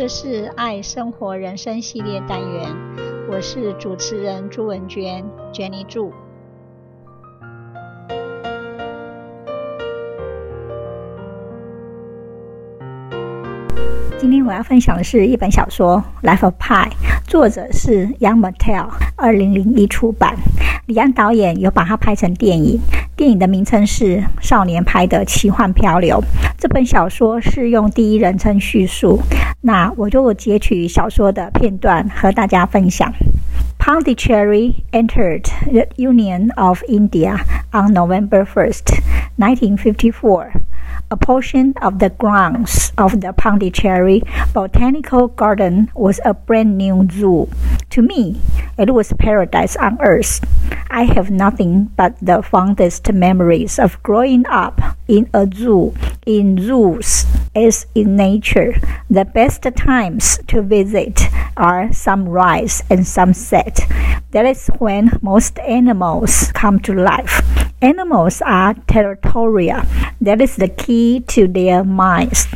这是爱生活人生系列单元，我是主持人朱文娟，Jenny 祝。今天我要分享的是一本小说《Life of Pi》，作者是 Young Mattel，二零零一出版。李安导演有把它拍成电影，电影的名称是《少年拍的奇幻漂流》。这本小说是用第一人称叙述，那我就截取小说的片段和大家分享。Pondicherry entered the Union of India on November 1st, 1954. A portion of the grounds of the Pondicherry Botanical Garden was a brand new zoo. To me, it was paradise on earth. I have nothing but the fondest memories of growing up in a zoo, in zoos, as in nature. The best times to visit are sunrise and sunset. That is when most animals come to life. Animals are territorial. That is the key to their minds.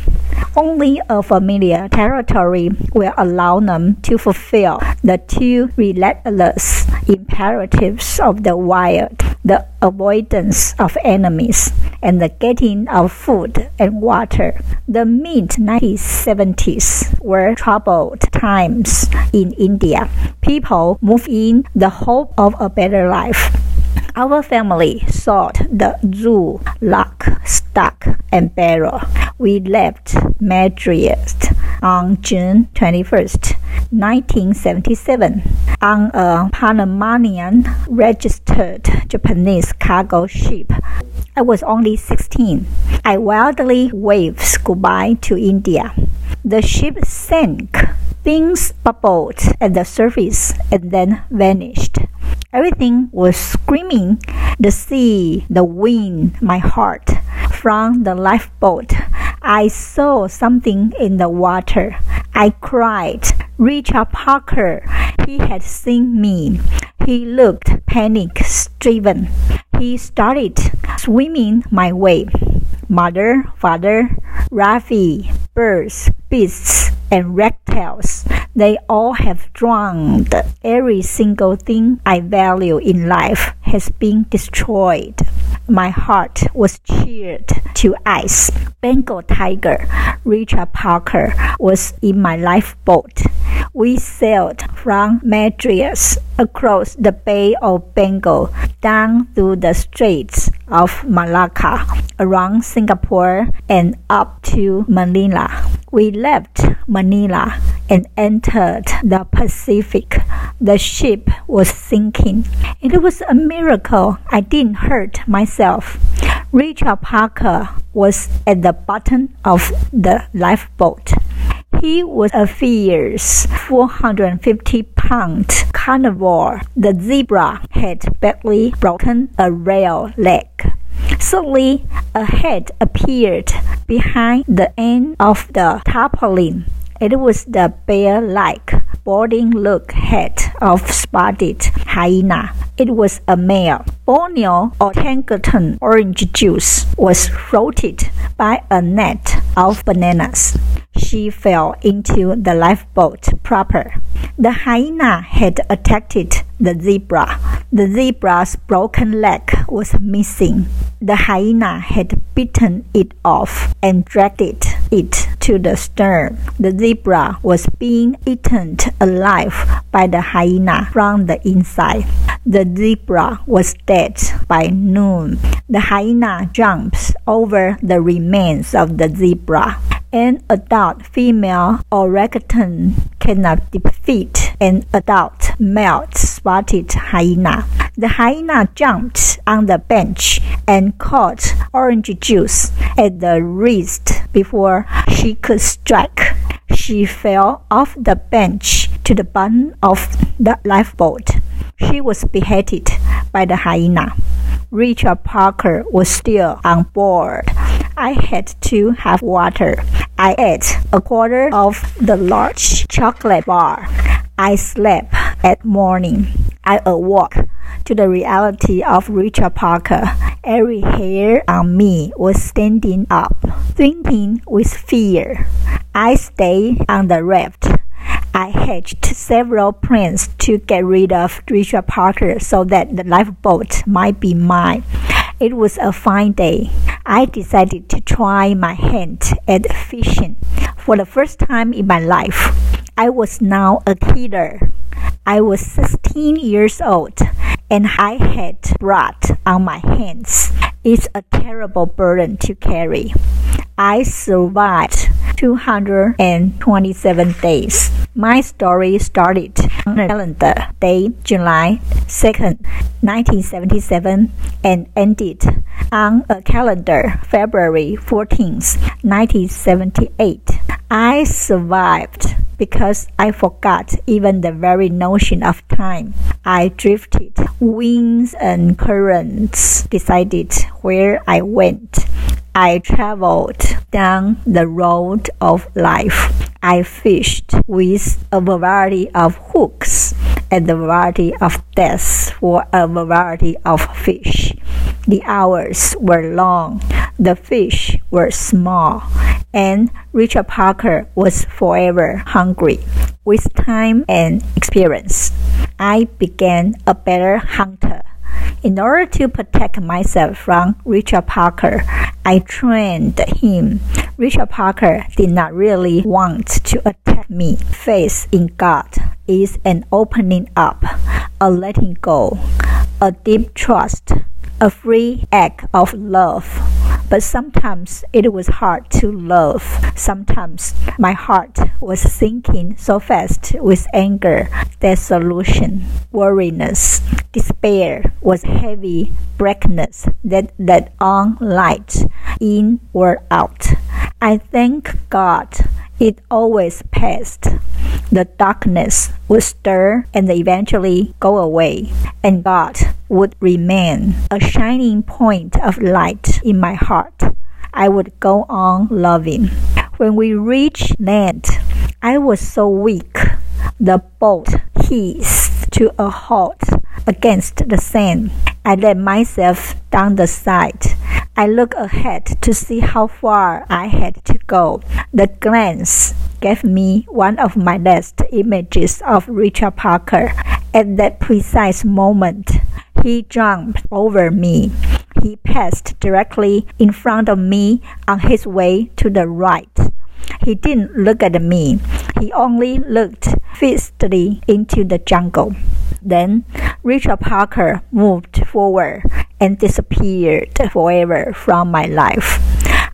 Only a familiar territory will allow them to fulfill the two relentless imperatives of the wild the avoidance of enemies and the getting of food and water. The mid 1970s were troubled times in India. People moved in the hope of a better life. Our family sought the zoo, lock, stock, and barrel. We left Madras on June 21st, 1977, on a Panamanian registered Japanese cargo ship. I was only 16. I wildly waved goodbye to India. The ship sank. Things bubbled at the surface and then vanished. Everything was screaming the sea, the wind, my heart. From the lifeboat, I saw something in the water. I cried. Richard Parker, he had seen me. He looked panic striven. He started swimming my way. Mother, father, Rafi, birds, beasts, and reptiles. They all have drowned. Every single thing I value in life has been destroyed. My heart was cheered to ice. Bengal tiger, Richard Parker, was in my lifeboat. We sailed from Madras across the Bay of Bengal down through the Straits of Malacca, around Singapore, and up to Manila. We left Manila and entered the Pacific. The ship was sinking. It was a miracle I didn't hurt myself. Richard Parker was at the bottom of the lifeboat. He was a fierce 450 pound carnivore. The zebra had badly broken a rail leg. Suddenly, a head appeared behind the end of the tarpaulin. It was the bear like boarding look head of spotted hyena. It was a male. Borneo orangutan orange juice was floated by a net of bananas. She fell into the lifeboat proper. The hyena had attacked the zebra. The zebra's broken leg was missing. The hyena had bitten it off and dragged it to the stern. The zebra was being eaten alive by the hyena from the inside. The zebra was dead by noon. The hyena jumps over the remains of the zebra. An adult female orangutan cannot defeat an adult male spotted hyena. The hyena jumped on the bench and caught orange juice at the wrist before she could strike. She fell off the bench to the bottom of the lifeboat. She was beheaded by the hyena. Richard Parker was still on board. I had to have water. I ate a quarter of the large chocolate bar. I slept at morning. I awoke to the reality of Richard Parker Every hair on me was standing up, thinking with fear. I stayed on the raft. I hatched several plans to get rid of Richard Parker so that the lifeboat might be mine. It was a fine day. I decided to try my hand at fishing. For the first time in my life, I was now a killer. I was 16 years old and I had blood on my hands. It's a terrible burden to carry. I survived 227 days. My story started on the calendar day July 2nd, 1977 and ended on a calendar February 14th, 1978. I survived because I forgot even the very notion of time. I drifted. Winds and currents decided where I went. I traveled down the road of life. I fished with a variety of hooks and a variety of depths for a variety of fish. The hours were long, the fish were small, and Richard Parker was forever hungry. With time and experience, I began a better hunter. In order to protect myself from Richard Parker, I trained him. Richard Parker did not really want to attack me. Faith in God is an opening up, a letting go, a deep trust, a free act of love. But sometimes it was hard to love. Sometimes my heart was sinking so fast with anger, desolation, weariness, despair was heavy blackness that let on light in or out. I thank God it always passed. The darkness would stir and eventually go away, and God would remain a shining point of light in my heart. I would go on loving. When we reached land, I was so weak. The boat hissed to a halt against the sand. I let myself down the side. I looked ahead to see how far I had to go. The glance gave me one of my last images of Richard Parker. At that precise moment, he jumped over me. He passed directly in front of me on his way to the right. He didn't look at me. He only looked fixedly into the jungle. Then Richard Parker moved forward and disappeared forever from my life.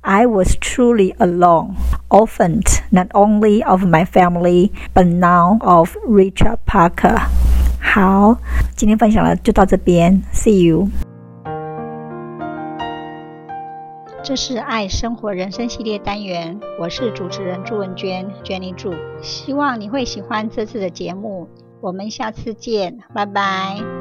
I was truly alone, orphaned not only of my family, but now of Richard Parker. 好，今天分享了就到这边，See you。这是爱生活人生系列单元，我是主持人朱文娟，Jenny 祝，希望你会喜欢这次的节目。我们下次见，拜拜。